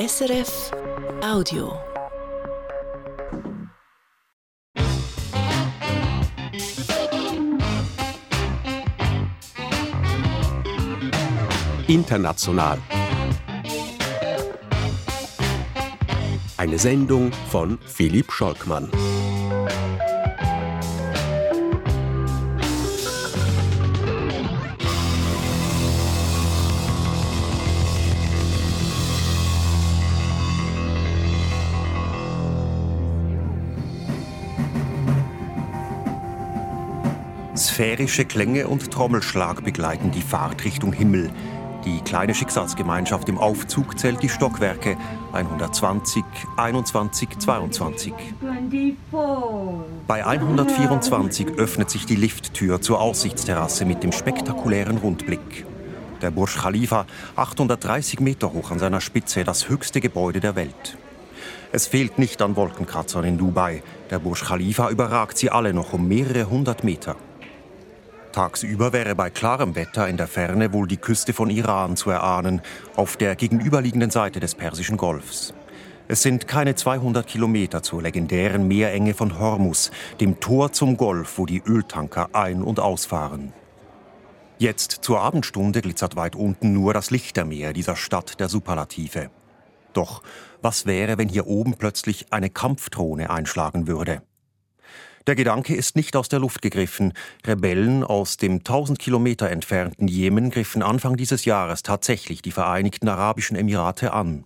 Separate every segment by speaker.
Speaker 1: SRF Audio.
Speaker 2: International. Eine Sendung von Philipp Scholkmann.
Speaker 3: Sphärische Klänge und Trommelschlag begleiten die Fahrt Richtung Himmel. Die kleine Schicksalsgemeinschaft im Aufzug zählt die Stockwerke 120, 21, 22. Bei 124 öffnet sich die Lifttür zur Aussichtsterrasse mit dem spektakulären Rundblick. Der Burj Khalifa, 830 Meter hoch an seiner Spitze, das höchste Gebäude der Welt. Es fehlt nicht an Wolkenkratzern in Dubai. Der Burj Khalifa überragt sie alle noch um mehrere hundert Meter. Tagsüber wäre bei klarem Wetter in der Ferne wohl die Küste von Iran zu erahnen, auf der gegenüberliegenden Seite des Persischen Golfs. Es sind keine 200 Kilometer zur legendären Meerenge von Hormus, dem Tor zum Golf, wo die Öltanker ein- und ausfahren. Jetzt zur Abendstunde glitzert weit unten nur das Lichtermeer dieser Stadt der Superlative. Doch was wäre, wenn hier oben plötzlich eine Kampfdrohne einschlagen würde? Der Gedanke ist nicht aus der Luft gegriffen. Rebellen aus dem 1000 Kilometer entfernten Jemen griffen Anfang dieses Jahres tatsächlich die Vereinigten Arabischen Emirate an.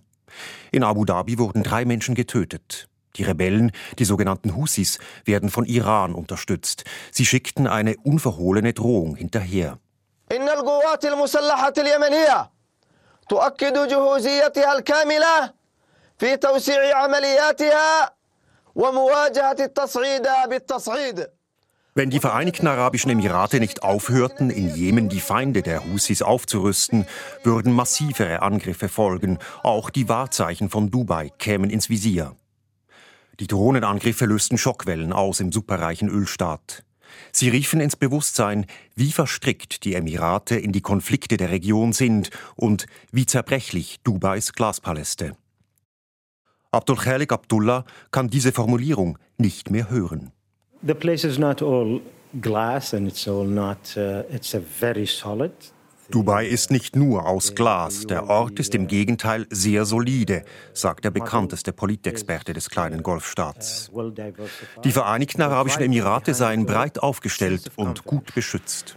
Speaker 3: In Abu Dhabi wurden drei Menschen getötet. Die Rebellen, die sogenannten Husis, werden von Iran unterstützt. Sie schickten eine unverhohlene Drohung hinterher.
Speaker 4: تؤكد جهوزيتها الكاملة في توسيع عملياتها ومواجهة التصعيد بالتصعيد
Speaker 3: wenn die Vereinigten Arabischen Emirate nicht aufhörten, in Jemen die Feinde der Husis aufzurüsten, würden massivere Angriffe folgen. Auch die Wahrzeichen von Dubai kämen ins Visier. Die Drohnenangriffe lösten Schockwellen aus im superreichen Ölstaat. Sie riefen ins Bewusstsein, wie verstrickt die Emirate in die Konflikte der Region sind und wie zerbrechlich Dubais Glaspaläste. Abdul Khalik Abdullah kann diese Formulierung nicht mehr hören.
Speaker 5: The place is not all glass and it's all not uh, it's a very solid
Speaker 3: Dubai ist nicht nur aus Glas, der Ort ist im Gegenteil sehr solide, sagt der bekannteste Politexperte des kleinen Golfstaats. Die Vereinigten Arabischen Emirate seien breit aufgestellt und gut beschützt.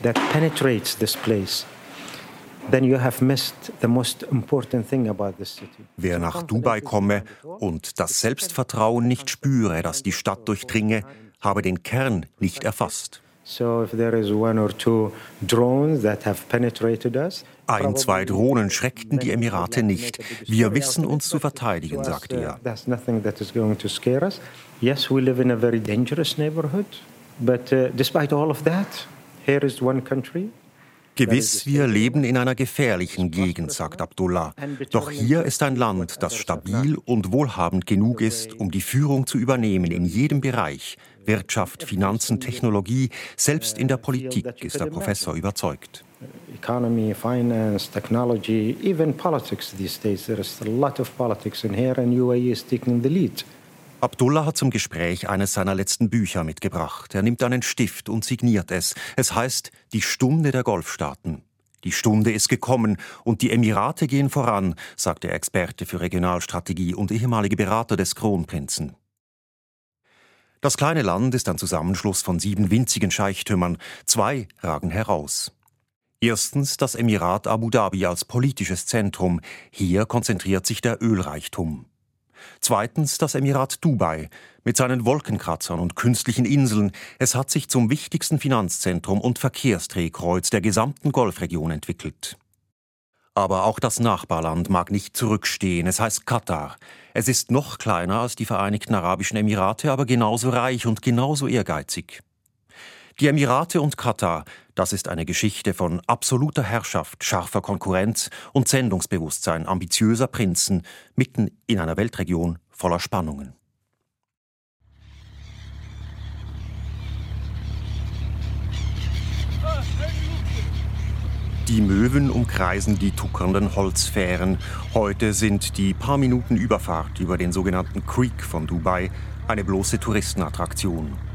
Speaker 5: That penetrates this place,
Speaker 3: Wer nach Dubai komme und das Selbstvertrauen nicht spüre, das die Stadt durchdringe, habe den Kern nicht erfasst. Ein, zwei Drohnen schreckten die Emirate nicht. Wir wissen uns zu verteidigen, sagte er.
Speaker 5: Yes, we live in a very dangerous neighborhood, but uh, despite all of that, here is one country
Speaker 3: Gewiss, wir leben in einer gefährlichen Gegend, sagt Abdullah. Doch hier ist ein Land, das stabil und wohlhabend genug ist, um die Führung zu übernehmen in jedem Bereich. Wirtschaft, Finanzen, Technologie, selbst in der Politik ist der Professor überzeugt.
Speaker 5: Economy, finance, technology, even politics these days. There is a lot of politics in here and UAE is taking the lead.
Speaker 3: Abdullah hat zum Gespräch eines seiner letzten Bücher mitgebracht. Er nimmt einen Stift und signiert es. Es heißt Die Stunde der Golfstaaten. Die Stunde ist gekommen und die Emirate gehen voran, sagt der Experte für Regionalstrategie und ehemalige Berater des Kronprinzen. Das kleine Land ist ein Zusammenschluss von sieben winzigen Scheichtümern. Zwei ragen heraus. Erstens das Emirat Abu Dhabi als politisches Zentrum. Hier konzentriert sich der Ölreichtum. Zweitens das Emirat Dubai mit seinen Wolkenkratzern und künstlichen Inseln. Es hat sich zum wichtigsten Finanzzentrum und Verkehrsdrehkreuz der gesamten Golfregion entwickelt. Aber auch das Nachbarland mag nicht zurückstehen. Es heißt Katar. Es ist noch kleiner als die Vereinigten Arabischen Emirate, aber genauso reich und genauso ehrgeizig. Die Emirate und Katar, das ist eine Geschichte von absoluter Herrschaft, scharfer Konkurrenz und Sendungsbewusstsein ambitiöser Prinzen mitten in einer Weltregion voller Spannungen. Die Möwen umkreisen die tuckernden Holzfähren. Heute sind die paar Minuten Überfahrt über den sogenannten Creek von Dubai eine bloße Touristenattraktion.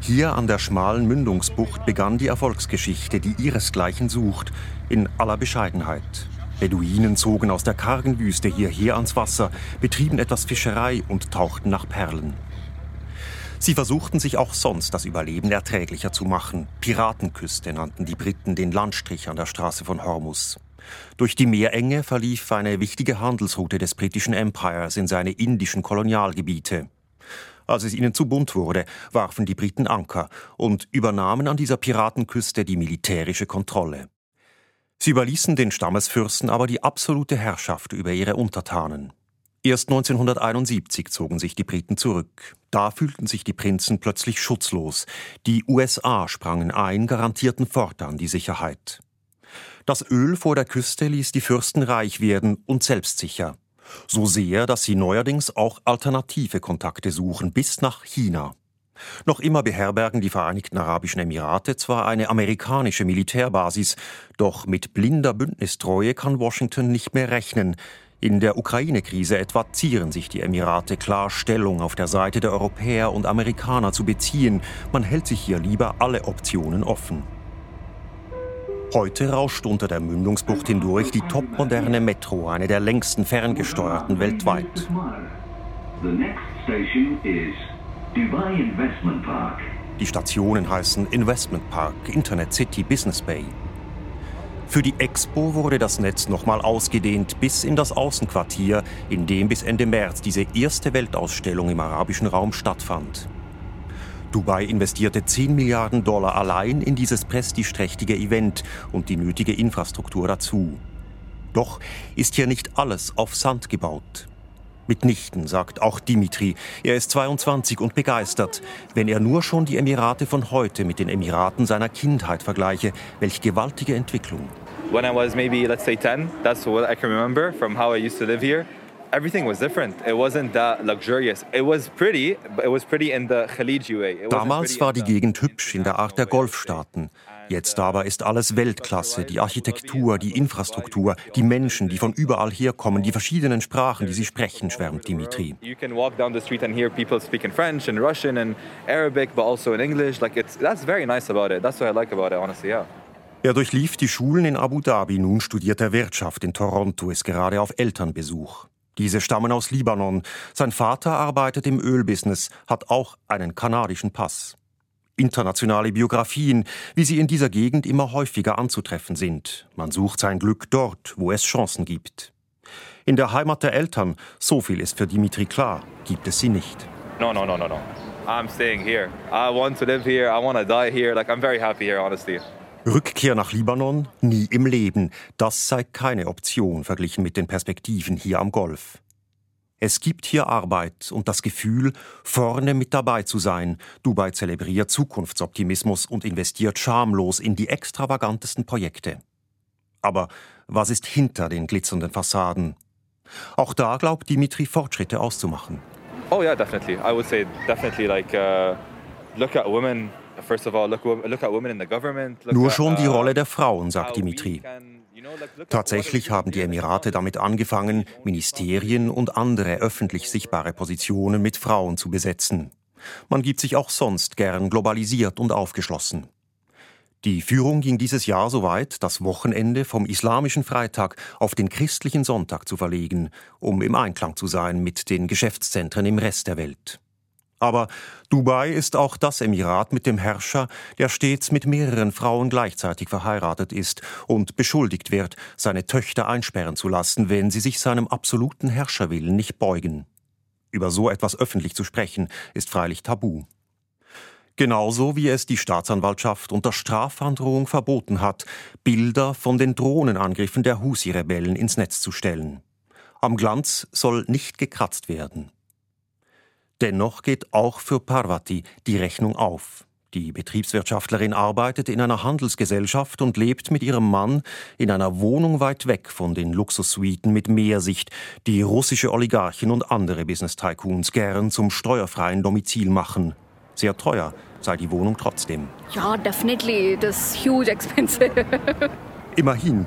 Speaker 3: Hier an der schmalen Mündungsbucht begann die Erfolgsgeschichte, die ihresgleichen sucht, in aller Bescheidenheit. Beduinen zogen aus der kargen Wüste hierher ans Wasser, betrieben etwas Fischerei und tauchten nach Perlen. Sie versuchten sich auch sonst das Überleben erträglicher zu machen. Piratenküste nannten die Briten den Landstrich an der Straße von Hormus. Durch die Meerenge verlief eine wichtige Handelsroute des britischen Empires in seine indischen Kolonialgebiete. Als es ihnen zu bunt wurde, warfen die Briten Anker und übernahmen an dieser Piratenküste die militärische Kontrolle. Sie überließen den Stammesfürsten aber die absolute Herrschaft über ihre Untertanen. Erst 1971 zogen sich die Briten zurück. Da fühlten sich die Prinzen plötzlich schutzlos. Die USA sprangen ein, garantierten fortan die Sicherheit. Das Öl vor der Küste ließ die Fürsten reich werden und selbstsicher. So sehr, dass sie neuerdings auch alternative Kontakte suchen, bis nach China. Noch immer beherbergen die Vereinigten Arabischen Emirate zwar eine amerikanische Militärbasis, doch mit blinder Bündnistreue kann Washington nicht mehr rechnen. In der Ukraine-Krise etwa zieren sich die Emirate klar Stellung auf der Seite der Europäer und Amerikaner zu beziehen. Man hält sich hier lieber alle Optionen offen. Heute rauscht unter der Mündungsbucht hindurch die topmoderne Metro, eine der längsten ferngesteuerten weltweit. Die Stationen heißen Investment Park, Internet City, Business Bay. Für die Expo wurde das Netz nochmal ausgedehnt bis in das Außenquartier, in dem bis Ende März diese erste Weltausstellung im arabischen Raum stattfand. Dubai investierte 10 Milliarden Dollar allein in dieses prestigeträchtige Event und die nötige Infrastruktur dazu. Doch ist hier nicht alles auf Sand gebaut. Mitnichten, sagt auch Dimitri. Er ist 22 und begeistert. Wenn er nur schon die Emirate von heute mit den Emiraten seiner Kindheit vergleiche, welch gewaltige Entwicklung.
Speaker 6: When I was maybe, let's say 10, that's what I can remember from how I used to live here everything was different. It wasn't that luxurious. It was pretty, but it was pretty in the Khaliji way.
Speaker 3: Damals war die Gegend hübsch in der Art der Golfstaaten. Jetzt aber ist alles Weltklasse, die Architektur, die Infrastruktur, die Menschen, die von überall herkommen, die verschiedenen Sprachen, die sie sprechen, schwärmt Dimitri.
Speaker 6: You can walk down the street and hear people speaking French and Russian and Arabic, but also in English. Like it's that's very nice about it. That's what I like about it, honestly, yeah.
Speaker 3: Er durchlief die Schulen in Abu Dhabi, nun studiert er Wirtschaft in Toronto, ist gerade auf Elternbesuch. Diese stammen aus Libanon. Sein Vater arbeitet im Ölbusiness, hat auch einen kanadischen Pass. Internationale Biografien, wie sie in dieser Gegend immer häufiger anzutreffen sind. Man sucht sein Glück dort, wo es Chancen gibt. In der Heimat der Eltern, so viel ist für Dimitri klar, gibt es sie nicht.
Speaker 6: No, no, no, no, no. I'm staying here. I want to live here. I want to die here. Like I'm very happy here, honestly.
Speaker 3: Rückkehr nach Libanon? Nie im Leben. Das sei keine Option verglichen mit den Perspektiven hier am Golf. Es gibt hier Arbeit und das Gefühl, vorne mit dabei zu sein. Dubai zelebriert Zukunftsoptimismus und investiert schamlos in die extravagantesten Projekte. Aber was ist hinter den glitzernden Fassaden? Auch da glaubt Dimitri Fortschritte auszumachen.
Speaker 6: Oh yeah, definitely. I would say definitely like uh, look at women
Speaker 3: nur schon die Rolle der Frauen, sagt Dimitri. Tatsächlich haben die Emirate damit angefangen, Ministerien und andere öffentlich sichtbare Positionen mit Frauen zu besetzen. Man gibt sich auch sonst gern globalisiert und aufgeschlossen. Die Führung ging dieses Jahr so weit, das Wochenende vom islamischen Freitag auf den christlichen Sonntag zu verlegen, um im Einklang zu sein mit den Geschäftszentren im Rest der Welt. Aber Dubai ist auch das Emirat mit dem Herrscher, der stets mit mehreren Frauen gleichzeitig verheiratet ist und beschuldigt wird, seine Töchter einsperren zu lassen, wenn sie sich seinem absoluten Herrscherwillen nicht beugen. Über so etwas öffentlich zu sprechen, ist freilich tabu. Genauso wie es die Staatsanwaltschaft unter Strafandrohung verboten hat, Bilder von den Drohnenangriffen der Husi-Rebellen ins Netz zu stellen. Am Glanz soll nicht gekratzt werden. Dennoch geht auch für Parvati die Rechnung auf. Die Betriebswirtschaftlerin arbeitet in einer Handelsgesellschaft und lebt mit ihrem Mann in einer Wohnung weit weg von den Luxussuiten mit Meersicht, die russische Oligarchen und andere Business-Tycoons gern zum steuerfreien Domizil machen. Sehr teuer sei die Wohnung trotzdem.
Speaker 7: Ja, definitely. It is huge expensive.
Speaker 3: Immerhin,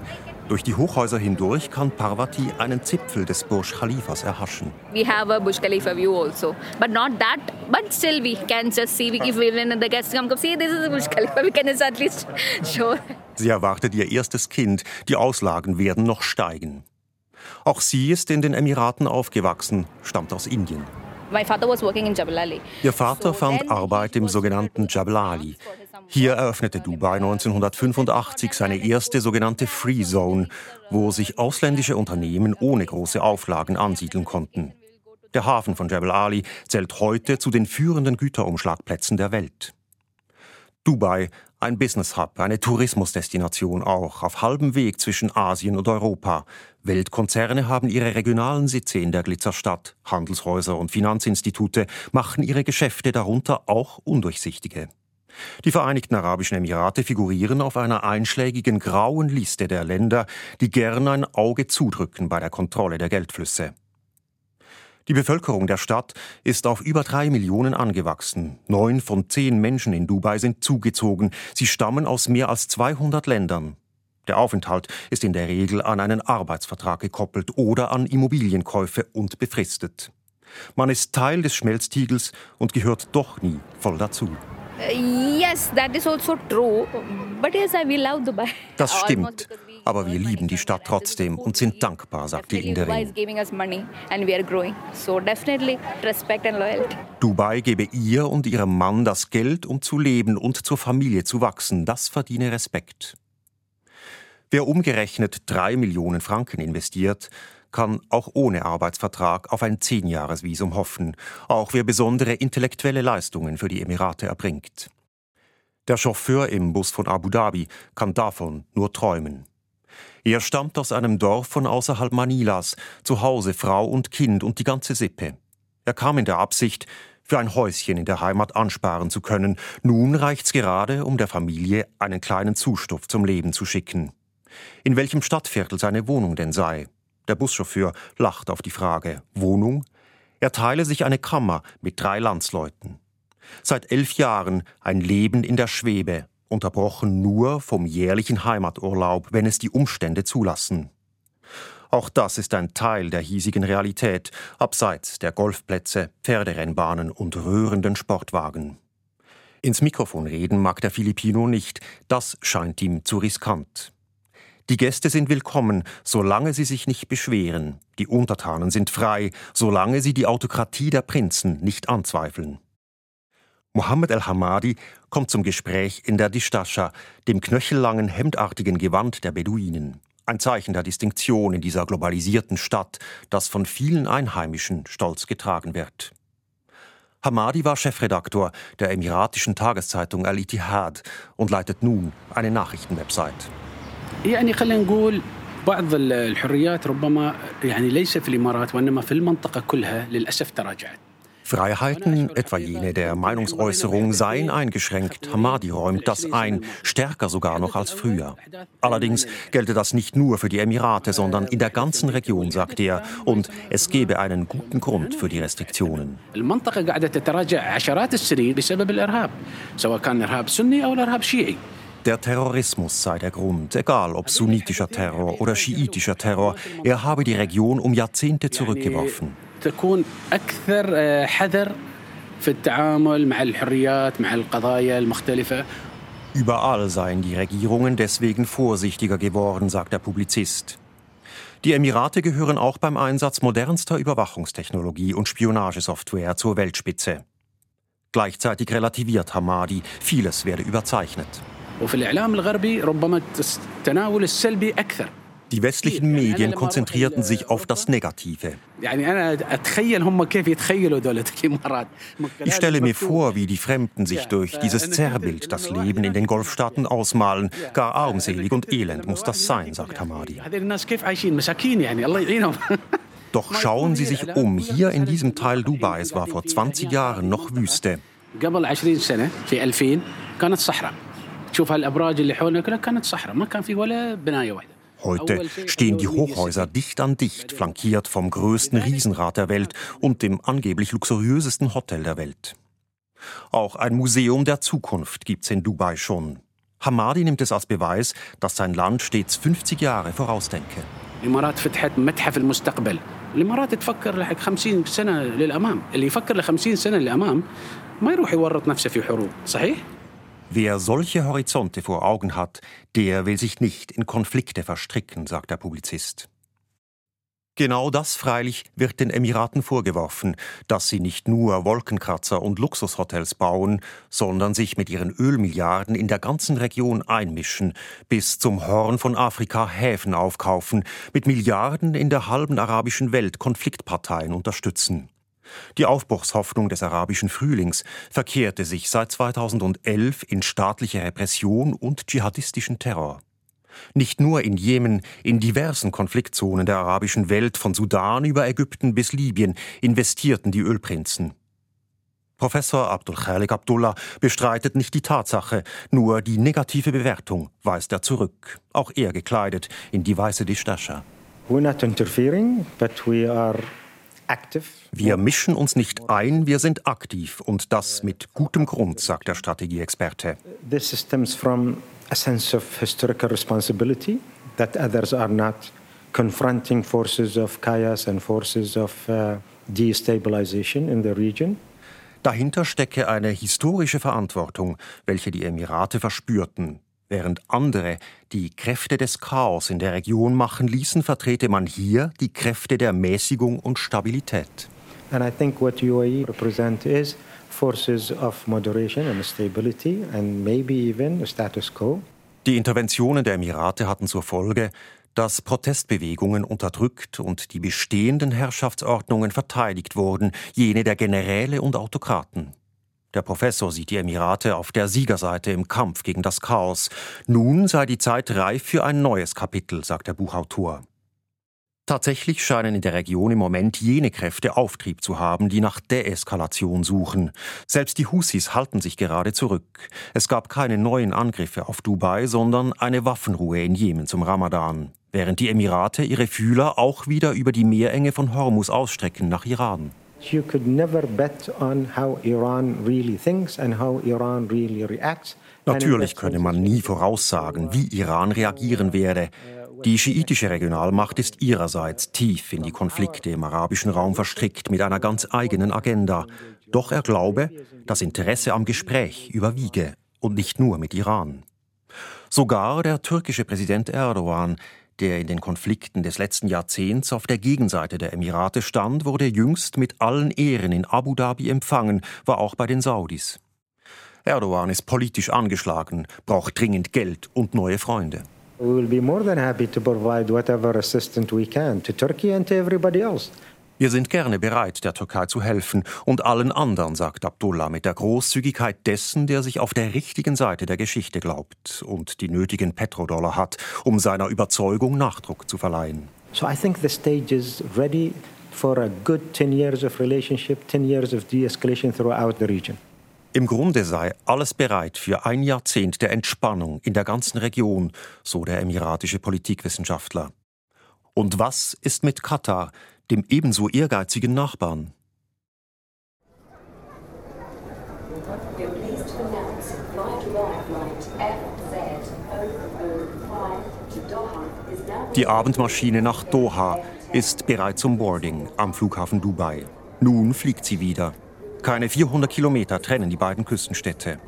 Speaker 3: durch die Hochhäuser hindurch kann Parvati einen Zipfel des Burj Khalifas erhaschen.
Speaker 7: We have a Burj Khalifa view also, but not that. But still, we can just see if when the guests come, come see this is the Burj Khalifa. We can at least show.
Speaker 3: Sie erwartet ihr erstes Kind. Die Auslagen werden noch steigen. Auch sie ist in den Emiraten aufgewachsen, stammt aus Indien. Ihr Vater fand Arbeit im sogenannten Jabal Ali. Hier eröffnete Dubai 1985 seine erste sogenannte Free Zone, wo sich ausländische Unternehmen ohne große Auflagen ansiedeln konnten. Der Hafen von Jebel Ali zählt heute zu den führenden Güterumschlagplätzen der Welt. Dubai, ein Business Hub, eine Tourismusdestination auch, auf halbem Weg zwischen Asien und Europa. Weltkonzerne haben ihre regionalen Sitze in der Glitzerstadt, Handelshäuser und Finanzinstitute machen ihre Geschäfte darunter auch undurchsichtige. Die Vereinigten Arabischen Emirate figurieren auf einer einschlägigen grauen Liste der Länder, die gern ein Auge zudrücken bei der Kontrolle der Geldflüsse. Die Bevölkerung der Stadt ist auf über drei Millionen angewachsen. Neun von zehn Menschen in Dubai sind zugezogen. Sie stammen aus mehr als 200 Ländern. Der Aufenthalt ist in der Regel an einen Arbeitsvertrag gekoppelt oder an Immobilienkäufe und befristet. Man ist Teil des Schmelztiegels und gehört doch nie voll dazu.
Speaker 7: Yes, that is also true. But yes, I will love Dubai.
Speaker 3: Das stimmt. Aber wir lieben die Stadt trotzdem und sind dankbar, sagt die
Speaker 7: Dubai
Speaker 3: Inderin.
Speaker 7: is giving us money and we are growing. So definitely respect and loyalty.
Speaker 3: Dubai gebe ihr und ihrem Mann das Geld, um zu leben und zur Familie zu wachsen. Das verdiene Respekt. Wer umgerechnet drei Millionen Franken investiert, kann auch ohne Arbeitsvertrag auf ein Zehnjahresvisum hoffen, auch wer besondere intellektuelle Leistungen für die Emirate erbringt. Der Chauffeur im Bus von Abu Dhabi kann davon nur träumen. Er stammt aus einem Dorf von außerhalb Manilas, zu Hause Frau und Kind und die ganze Sippe. Er kam in der Absicht, für ein Häuschen in der Heimat ansparen zu können. Nun reicht's gerade, um der Familie einen kleinen Zustoff zum Leben zu schicken. In welchem Stadtviertel seine Wohnung denn sei? Der Buschauffeur lacht auf die Frage. Wohnung? Er teile sich eine Kammer mit drei Landsleuten. Seit elf Jahren ein Leben in der Schwebe, unterbrochen nur vom jährlichen Heimaturlaub, wenn es die Umstände zulassen. Auch das ist ein Teil der hiesigen Realität, abseits der Golfplätze, Pferderennbahnen und rührenden Sportwagen. Ins Mikrofon reden mag der Filipino nicht, das scheint ihm zu riskant. Die Gäste sind willkommen, solange sie sich nicht beschweren. Die Untertanen sind frei, solange sie die Autokratie der Prinzen nicht anzweifeln. Mohammed El-Hamadi kommt zum Gespräch in der Distascha, dem knöchellangen, hemdartigen Gewand der Beduinen. Ein Zeichen der Distinktion in dieser globalisierten Stadt, das von vielen Einheimischen stolz getragen wird. Hamadi war Chefredaktor der emiratischen Tageszeitung Al-Ittihad und leitet nun eine Nachrichtenwebsite.
Speaker 8: يعني خلينا نقول بعض ال- الحريات ربما يعني ليس في الامارات وانما في المنطقه كلها للاسف تراجعت.
Speaker 3: Freiheiten, etwa jene der Meinungsäußerung, seien eingeschränkt. Hamadi räumt das ein, stärker sogar noch als früher. Allerdings gelte das nicht nur für die Emirate, sondern in der ganzen Region, sagt er, und es gebe einen guten Grund für die Restriktionen.
Speaker 8: المنطقه
Speaker 3: der Terrorismus sei der Grund, egal ob sunnitischer Terror oder schiitischer Terror. Er habe die Region um Jahrzehnte zurückgeworfen. Überall seien die Regierungen deswegen vorsichtiger geworden, sagt der Publizist. Die Emirate gehören auch beim Einsatz modernster Überwachungstechnologie und Spionagesoftware zur Weltspitze. Gleichzeitig relativiert Hamadi, vieles werde überzeichnet.
Speaker 8: وفي الاعلام الغربي ربما التس- التناول السلبي اكثر.
Speaker 3: Die westlichen Medien konzentrierten sich auf das Negative.
Speaker 8: يعني انا اتخيل هم كيف يتخيلوا دوله الامارات.
Speaker 3: Ich stelle mir vor, wie die Fremden sich durch dieses Zerrbild das Leben in den Golfstaaten ausmalen. Gar armselig und elend muss das sein, sagt Hamadi.
Speaker 8: هذول الناس كيف عايشين مساكين يعني الله يعينهم.
Speaker 3: Doch schauen Sie sich um. Hier in diesem Teil Dubais war vor 20 Jahren noch Wüste.
Speaker 8: قبل 20 سنه في 2000 كانت صحراء. تشوف هالابراج اللي حولنا كلها كانت صحراء ما كان في ولا بنايه واحده.
Speaker 3: Heute stehen die Hochhäuser dicht an dicht, flankiert vom größten Riesenrad der Welt und dem angeblich luxuriösesten Hotel der Welt. Auch ein Museum der Zukunft gibt's in Dubai schon. Hamadi nimmt es als Beweis, dass sein Land stets 50 Jahre vorausdenke.
Speaker 8: الامارات فتحت متحف المستقبل الامارات تفكر لحق 50 سنه للامام اللي يفكر ل 50 سنه للامام ما يروح يورط نفسه في حروب صحيح
Speaker 3: Wer solche Horizonte vor Augen hat, der will sich nicht in Konflikte verstricken, sagt der Publizist. Genau das freilich wird den Emiraten vorgeworfen, dass sie nicht nur Wolkenkratzer und Luxushotels bauen, sondern sich mit ihren Ölmilliarden in der ganzen Region einmischen, bis zum Horn von Afrika Häfen aufkaufen, mit Milliarden in der halben arabischen Welt Konfliktparteien unterstützen. Die Aufbruchshoffnung des arabischen Frühlings verkehrte sich seit 2011 in staatliche Repression und dschihadistischen Terror. Nicht nur in Jemen, in diversen Konfliktzonen der arabischen Welt, von Sudan über Ägypten bis Libyen, investierten die Ölprinzen. Professor Abdul Khalik Abdullah bestreitet nicht die Tatsache, nur die negative Bewertung weist er zurück, auch er gekleidet in die weiße Distascha.
Speaker 5: We're not interfering, but we are.
Speaker 3: Wir mischen uns nicht ein, wir sind aktiv und das mit gutem Grund, sagt der Strategieexperte.
Speaker 5: This stems from a sense of historical responsibility that others are not confronting forces of chaos and forces of uh, destabilization in the region.
Speaker 3: Dahinter stecke eine historische Verantwortung, welche die Emirate verspürten. Während andere die Kräfte des Chaos in der Region machen ließen, vertrete man hier die Kräfte der Mäßigung und Stabilität.
Speaker 5: And I think what UAE represent is forces of moderation and stability and maybe even a status quo.
Speaker 3: Die Interventionen der Emirate hatten zur Folge, dass Protestbewegungen unterdrückt und die bestehenden Herrschaftsordnungen verteidigt wurden, jene der Generäle und Autokraten. Der Professor sieht die Emirate auf der Siegerseite im Kampf gegen das Chaos. Nun sei die Zeit reif für ein neues Kapitel, sagt der Buchautor. Tatsächlich scheinen in der Region im Moment jene Kräfte Auftrieb zu haben, die nach Deeskalation suchen. Selbst die Husis halten sich gerade zurück. Es gab keine neuen Angriffe auf Dubai, sondern eine Waffenruhe in Jemen zum Ramadan, während die Emirate ihre Fühler auch wieder über die Meerenge von Hormuz ausstrecken nach Iran.
Speaker 5: You could never bet on how Iran really thinks and how Iran really reacts.
Speaker 3: Natürlich könne man nie voraussagen, wie Iran reagieren werde. Die schiitische Regionalmacht ist ihrerseits tief in die Konflikte im arabischen Raum verstrickt mit einer ganz eigenen Agenda. Doch er glaube, das Interesse am Gespräch überwiege und nicht nur mit Iran. Sogar der türkische Präsident Erdogan, der in den Konflikten des letzten Jahrzehnts auf der Gegenseite der Emirate stand, wurde jüngst mit allen Ehren in Abu Dhabi empfangen, war auch bei den Saudis. Erdogan ist politisch angeschlagen, braucht dringend Geld und neue Freunde.
Speaker 5: We will be more than happy to provide whatever assistance we can to Turkey and to everybody else.
Speaker 3: Wir sind gerne bereit, der Türkei zu helfen und allen anderen, sagt Abdullah mit der Großzügigkeit dessen, der sich auf der richtigen Seite der Geschichte glaubt und die nötigen Petrodollar hat, um seiner Überzeugung Nachdruck zu verleihen.
Speaker 5: So I think the stage is ready for a good 10 years of relationship, 10 years of de-escalation throughout the region.
Speaker 3: Im Grunde sei alles bereit für ein Jahrzehnt der Entspannung in der ganzen Region, so der emiratische Politikwissenschaftler. Und was ist mit Katar, dem ebenso ehrgeizigen Nachbarn? Die Abendmaschine nach Doha ist bereit zum Boarding am Flughafen Dubai. Nun fliegt sie wieder. Keine 400 Kilometer trennen die beiden Küstenstädte.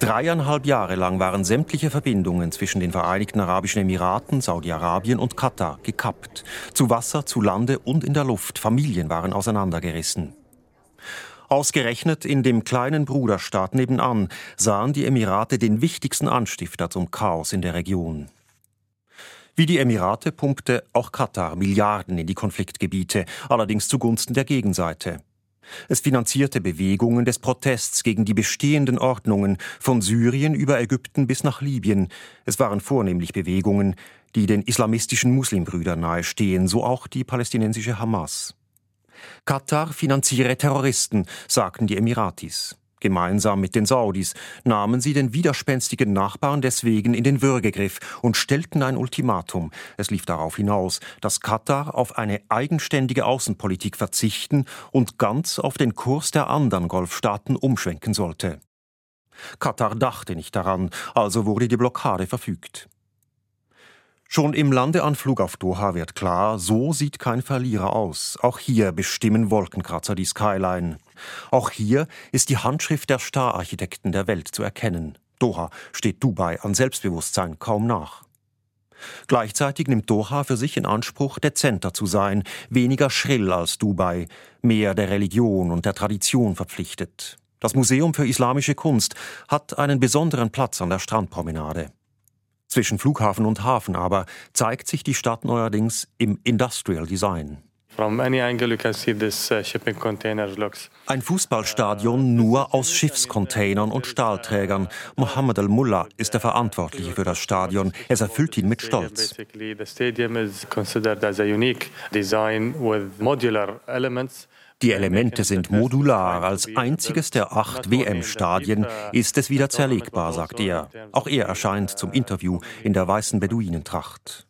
Speaker 3: Dreieinhalb Jahre lang waren sämtliche Verbindungen zwischen den Vereinigten Arabischen Emiraten, Saudi-Arabien und Katar gekappt. Zu Wasser, zu Lande und in der Luft. Familien waren auseinandergerissen. Ausgerechnet in dem kleinen Bruderstaat nebenan sahen die Emirate den wichtigsten Anstifter zum Chaos in der Region. Wie die Emirate pumpte auch Katar Milliarden in die Konfliktgebiete, allerdings zugunsten der Gegenseite. Es finanzierte Bewegungen des Protests gegen die bestehenden Ordnungen von Syrien über Ägypten bis nach Libyen. Es waren vornehmlich Bewegungen, die den islamistischen Muslimbrüdern nahestehen, so auch die palästinensische Hamas. Katar finanziere Terroristen, sagten die Emiratis. Gemeinsam mit den Saudis nahmen sie den widerspenstigen Nachbarn deswegen in den Würgegriff und stellten ein Ultimatum. Es lief darauf hinaus, dass Katar auf eine eigenständige Außenpolitik verzichten und ganz auf den Kurs der anderen Golfstaaten umschwenken sollte. Katar dachte nicht daran, also wurde die Blockade verfügt. Schon im Landeanflug auf Doha wird klar, so sieht kein Verlierer aus. Auch hier bestimmen Wolkenkratzer die Skyline. Auch hier ist die Handschrift der Stararchitekten der Welt zu erkennen. Doha steht Dubai an Selbstbewusstsein kaum nach. Gleichzeitig nimmt Doha für sich in Anspruch, dezenter zu sein, weniger schrill als Dubai, mehr der Religion und der Tradition verpflichtet. Das Museum für Islamische Kunst hat einen besonderen Platz an der Strandpromenade. Zwischen Flughafen und Hafen aber zeigt sich die Stadt neuerdings im Industrial Design.
Speaker 9: Uh,
Speaker 3: Ein Fußballstadion nur aus Schiffscontainern und Stahlträgern. Mohammed al-Mullah ist der Verantwortliche für das Stadion. Es erfüllt ihn mit Stolz. Die Elemente sind modular. Als einziges der acht WM-Stadien ist es wieder zerlegbar, sagt er. Auch er erscheint zum Interview in der weißen Beduinentracht.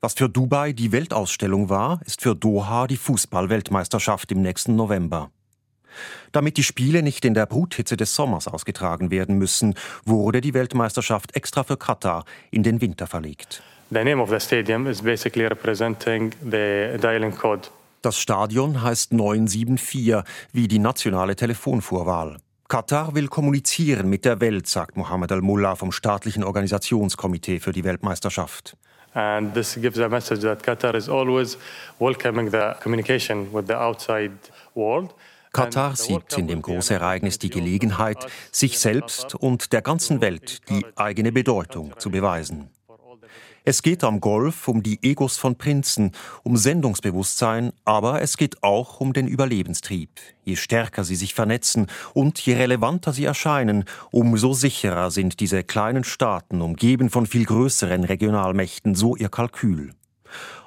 Speaker 3: Was für Dubai die Weltausstellung war, ist für Doha die Fußball-Weltmeisterschaft im nächsten November. Damit die Spiele nicht in der Bruthitze des Sommers ausgetragen werden müssen, wurde die Weltmeisterschaft extra für Katar in den Winter verlegt.
Speaker 9: The name of the stadium is basically representing the dialing code.
Speaker 3: Das Stadion heißt 974, wie die nationale Telefonvorwahl. Katar will kommunizieren mit der Welt, sagt Mohammed al-Mullah vom staatlichen Organisationskomitee für die Weltmeisterschaft.
Speaker 9: And this gives a message that Qatar is always welcoming the communication with the outside world.
Speaker 3: Katar sieht in dem Großereignis die Gelegenheit, sich selbst und der ganzen Welt die eigene Bedeutung zu beweisen. Es geht am Golf um die Egos von Prinzen, um Sendungsbewusstsein, aber es geht auch um den Überlebenstrieb. Je stärker sie sich vernetzen und je relevanter sie erscheinen, umso sicherer sind diese kleinen Staaten, umgeben von viel größeren Regionalmächten, so ihr Kalkül.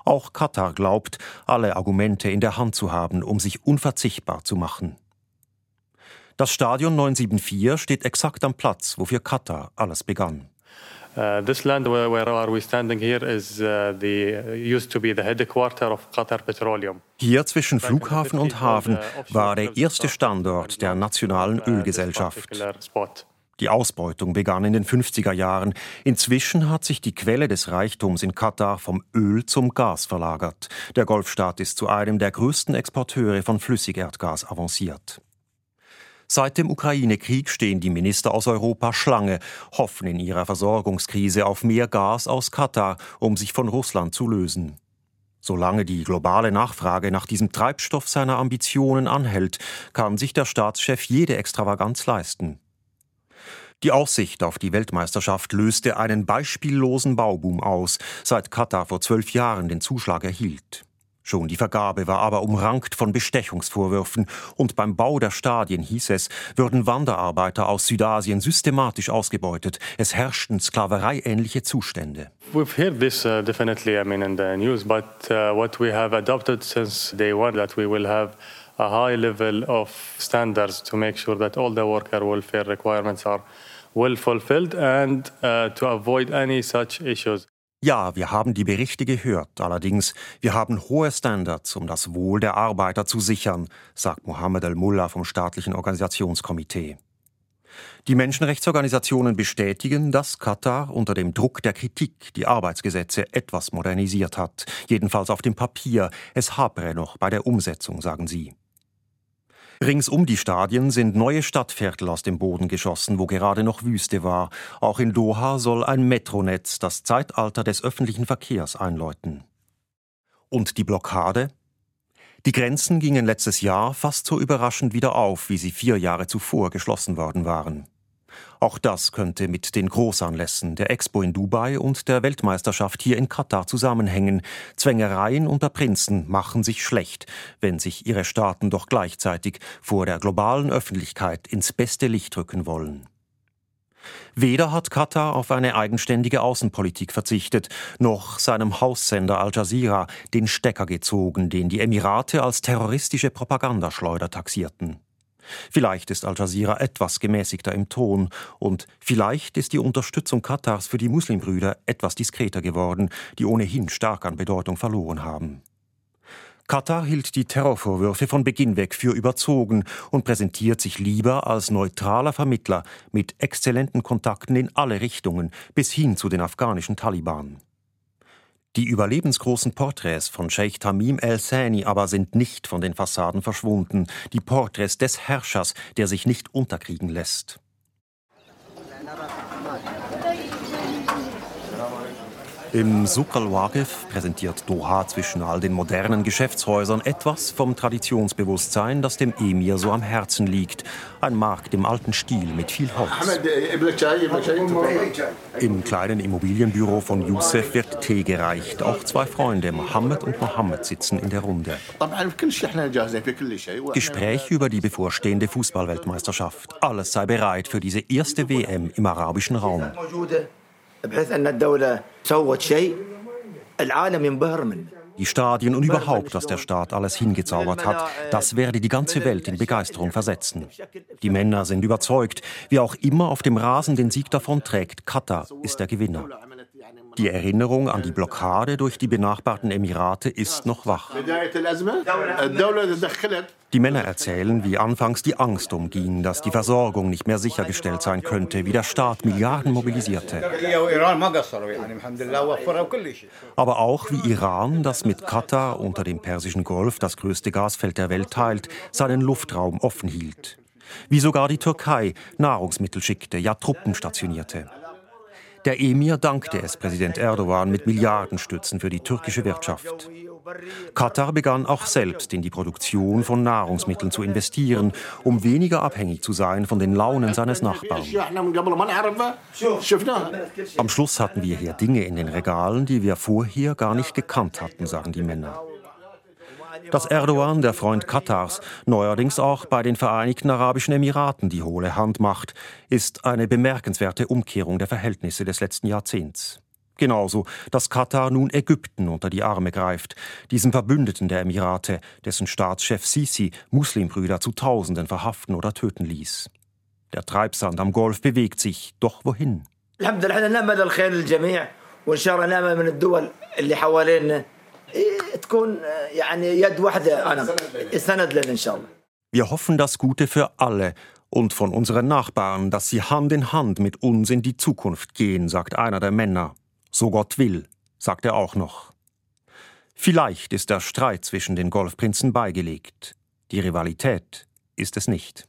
Speaker 3: Auch Katar glaubt, alle Argumente in der Hand zu haben, um sich unverzichtbar zu machen. Das Stadion 974 steht exakt am Platz, wo für Katar alles begann.
Speaker 9: Uh, this land where, where are we standing here is uh, the used to be the headquarter of Qatar Petroleum.
Speaker 3: Hier zwischen Flughafen und Hafen war der erste Standort der nationalen Ölgesellschaft. Die Ausbeutung begann in den 50er Jahren. Inzwischen hat sich die Quelle des Reichtums in Katar vom Öl zum Gas verlagert. Der Golfstaat ist zu einem der größten Exporteure von Flüssigerdgas avanciert. Seit dem Ukraine-Krieg stehen die Minister aus Europa Schlange, hoffen in ihrer Versorgungskrise auf mehr Gas aus Katar, um sich von Russland zu lösen. Solange die globale Nachfrage nach diesem Treibstoff seiner Ambitionen anhält, kann sich der Staatschef jede Extravaganz leisten. Die Aussicht auf die Weltmeisterschaft löste einen beispiellosen Bauboom aus, seit Katar vor zwölf Jahren den Zuschlag erhielt. Schon die Vergabe war aber umrankt von Bestechungsvorwürfen und beim Bau der Stadien hieß es, würden Wanderarbeiter aus Südasien systematisch ausgebeutet. Es herrschten sklavereiähnliche Zustände.
Speaker 9: We've heard this uh, definitely, I mean, in the news, but uh, what we have adopted since day one that we will have a high level of standards to make sure that all the worker welfare requirements are well fulfilled and uh, to avoid any such issues.
Speaker 3: Ja, wir haben die Berichte gehört. Allerdings, wir haben hohe Standards, um das Wohl der Arbeiter zu sichern, sagt Mohammed al-Mullah vom staatlichen Organisationskomitee. Die Menschenrechtsorganisationen bestätigen, dass Katar unter dem Druck der Kritik die Arbeitsgesetze etwas modernisiert hat. Jedenfalls auf dem Papier. Es hapere noch bei der Umsetzung, sagen sie. Rings um die Stadien sind neue Stadtviertel aus dem Boden geschossen, wo gerade noch Wüste war. Auch in Doha soll ein Metronetz das Zeitalter des öffentlichen Verkehrs einläuten. Und die Blockade? Die Grenzen gingen letztes Jahr fast so überraschend wieder auf, wie sie vier Jahre zuvor geschlossen worden waren. Auch das könnte mit den Großanlässen der Expo in Dubai und der Weltmeisterschaft hier in Katar zusammenhängen. Zwängereien unter Prinzen machen sich schlecht, wenn sich ihre Staaten doch gleichzeitig vor der globalen Öffentlichkeit ins beste Licht rücken wollen. Weder hat Katar auf eine eigenständige Außenpolitik verzichtet, noch seinem Haussender Al Jazeera den Stecker gezogen, den die Emirate als terroristische Propagandaschleuder taxierten. Vielleicht ist Al Jazeera etwas gemäßigter im Ton und vielleicht ist die Unterstützung Katars für die Muslimbrüder etwas diskreter geworden, die ohnehin stark an Bedeutung verloren haben. Katar hielt die Terrorvorwürfe von Beginn weg für überzogen und präsentiert sich lieber als neutraler Vermittler mit exzellenten Kontakten in alle Richtungen bis hin zu den afghanischen Taliban. Die überlebensgroßen Porträts von Sheikh Tamim el-Thani aber sind nicht von den Fassaden verschwunden, die Porträts des Herrschers, der sich nicht unterkriegen lässt. Im Suq al-Waqif präsentiert Doha zwischen all den modernen Geschäftshäusern etwas vom Traditionsbewusstsein, das dem Emir so am Herzen liegt. Ein Markt im alten Stil mit viel Holz. Im kleinen Immobilienbüro von Youssef wird Tee gereicht. Auch zwei Freunde, Mohammed und Mohammed, sitzen in der Runde. Gespräch über die bevorstehende Fußballweltmeisterschaft. Alles sei bereit für diese erste WM im arabischen Raum.
Speaker 10: بحيث ان الدوله سوت شيء العالم ينبهر منه
Speaker 3: Die Stadien und überhaupt, was der Staat alles hingezaubert hat, das werde die ganze Welt in Begeisterung versetzen. Die Männer sind überzeugt, wer auch immer auf dem Rasen den Sieg davonträgt, Katar ist der Gewinner. Die Erinnerung an die Blockade durch die benachbarten Emirate ist noch wach. Die Männer erzählen, wie anfangs die Angst umging, dass die Versorgung nicht mehr sichergestellt sein könnte, wie der Staat Milliarden mobilisierte. Aber auch wie Iran, das mit Katar unter dem Persischen Golf das größte Gasfeld der Welt teilt, seinen Luftraum offen hielt. Wie sogar die Türkei Nahrungsmittel schickte, ja Truppen stationierte. Der Emir dankte es Präsident Erdogan mit Milliardenstützen für die türkische Wirtschaft. Katar begann auch selbst in die Produktion von Nahrungsmitteln zu investieren, um weniger abhängig zu sein von den Launen seines Nachbarn. Am Schluss hatten wir hier Dinge in den Regalen, die wir vorher gar nicht gekannt hatten, sagen die Männer. Dass Erdogan, der Freund Katars, neuerdings auch bei den Vereinigten Arabischen Emiraten die hohle Hand macht, ist eine bemerkenswerte Umkehrung der Verhältnisse des letzten Jahrzehnts. Genauso, dass Katar nun Ägypten unter die Arme greift, diesem Verbündeten der Emirate, dessen Staatschef Sisi Muslimbrüder zu Tausenden verhaften oder töten ließ. Der Treibsand am Golf bewegt sich, doch wohin? Wir hoffen das Gute für alle und von unseren Nachbarn, dass sie Hand in Hand mit uns in die Zukunft gehen, sagt einer der Männer. So Gott will, sagt er auch noch. Vielleicht ist der Streit zwischen den Golfprinzen beigelegt. Die Rivalität ist es nicht.